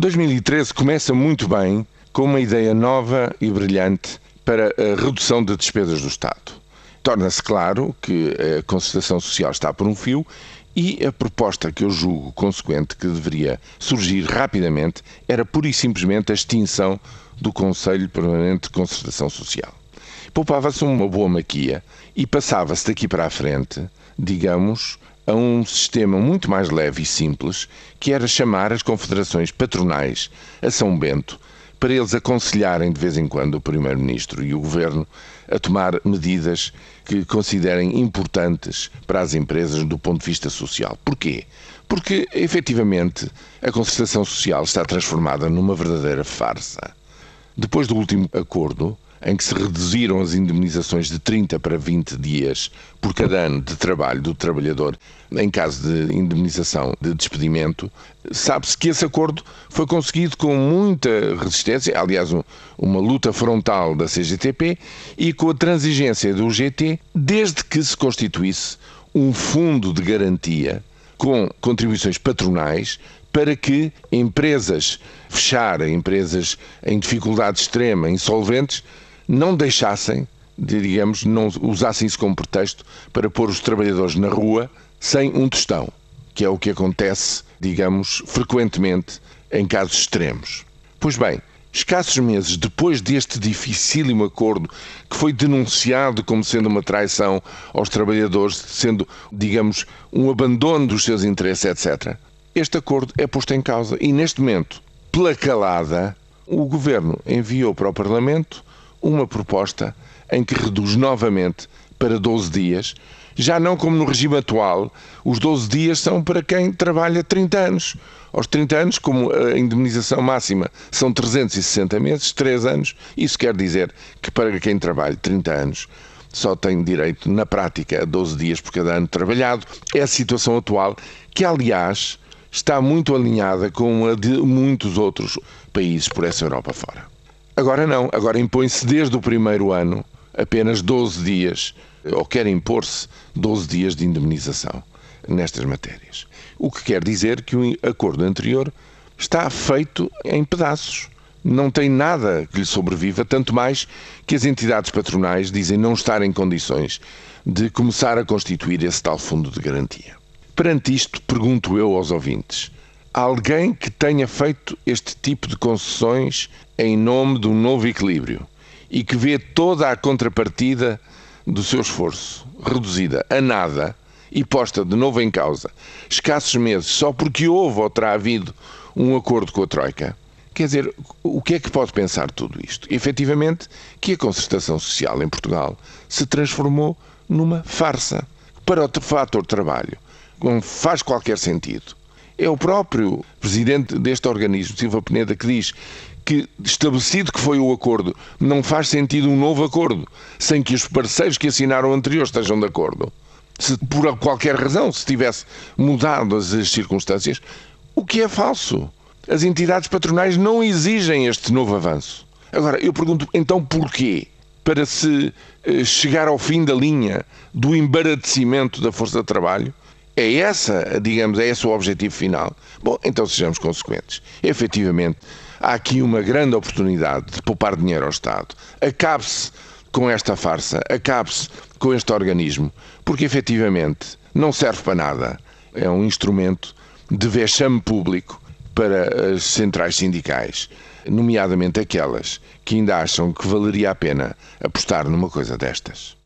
2013 começa muito bem com uma ideia nova e brilhante para a redução de despesas do Estado. Torna-se claro que a concertação social está por um fio e a proposta que eu julgo consequente que deveria surgir rapidamente era pura e simplesmente a extinção do Conselho Permanente de Concertação Social. Poupava-se uma boa maquia e passava-se daqui para a frente, digamos, a um sistema muito mais leve e simples, que era chamar as confederações patronais a São Bento para eles aconselharem de vez em quando o Primeiro-Ministro e o Governo a tomar medidas que considerem importantes para as empresas do ponto de vista social. Porquê? Porque, efetivamente, a concertação social está transformada numa verdadeira farsa. Depois do último acordo, em que se reduziram as indemnizações de 30 para 20 dias por cada ano de trabalho do trabalhador em caso de indemnização de despedimento, sabe-se que esse acordo foi conseguido com muita resistência, aliás, um, uma luta frontal da CGTP e com a transigência do GT, desde que se constituísse um fundo de garantia com contribuições patronais para que empresas fecharem, empresas em dificuldade extrema, insolventes, não deixassem, digamos, não usassem isso como pretexto para pôr os trabalhadores na rua sem um tostão, que é o que acontece, digamos, frequentemente em casos extremos. Pois bem, escassos meses depois deste dificílimo acordo, que foi denunciado como sendo uma traição aos trabalhadores, sendo, digamos, um abandono dos seus interesses, etc., este acordo é posto em causa e, neste momento, pela calada, o governo enviou para o Parlamento uma proposta em que reduz novamente para 12 dias, já não como no regime atual, os 12 dias são para quem trabalha 30 anos. Aos 30 anos, como a indemnização máxima são 360 meses, 3 anos, isso quer dizer que para quem trabalha 30 anos só tem direito, na prática, a 12 dias por cada ano trabalhado. É a situação atual, que aliás está muito alinhada com a de muitos outros países por essa Europa fora. Agora não, agora impõe-se desde o primeiro ano apenas 12 dias, ou quer impor-se 12 dias de indemnização nestas matérias. O que quer dizer que o acordo anterior está feito em pedaços. Não tem nada que lhe sobreviva, tanto mais que as entidades patronais dizem não estar em condições de começar a constituir esse tal fundo de garantia. Perante isto, pergunto eu aos ouvintes: alguém que tenha feito este tipo de concessões em nome de um novo equilíbrio e que vê toda a contrapartida do seu esforço reduzida a nada e posta de novo em causa, escassos meses, só porque houve ou terá havido um acordo com a Troika. Quer dizer, o que é que pode pensar tudo isto? Efetivamente, que a concertação social em Portugal se transformou numa farsa. Para o fator trabalho, não faz qualquer sentido é o próprio presidente deste organismo, Silva Peneda, que diz que, estabelecido que foi o acordo, não faz sentido um novo acordo sem que os parceiros que assinaram o anterior estejam de acordo. Se por qualquer razão se tivesse mudado as circunstâncias, o que é falso. As entidades patronais não exigem este novo avanço. Agora, eu pergunto, então porquê? Para se eh, chegar ao fim da linha do embaratecimento da força de trabalho, é essa, digamos, é esse o objetivo final? Bom, então sejamos consequentes. Efetivamente, há aqui uma grande oportunidade de poupar dinheiro ao Estado. Acabe-se com esta farsa, acabe-se com este organismo, porque efetivamente não serve para nada. É um instrumento de vexame público para as centrais sindicais, nomeadamente aquelas que ainda acham que valeria a pena apostar numa coisa destas.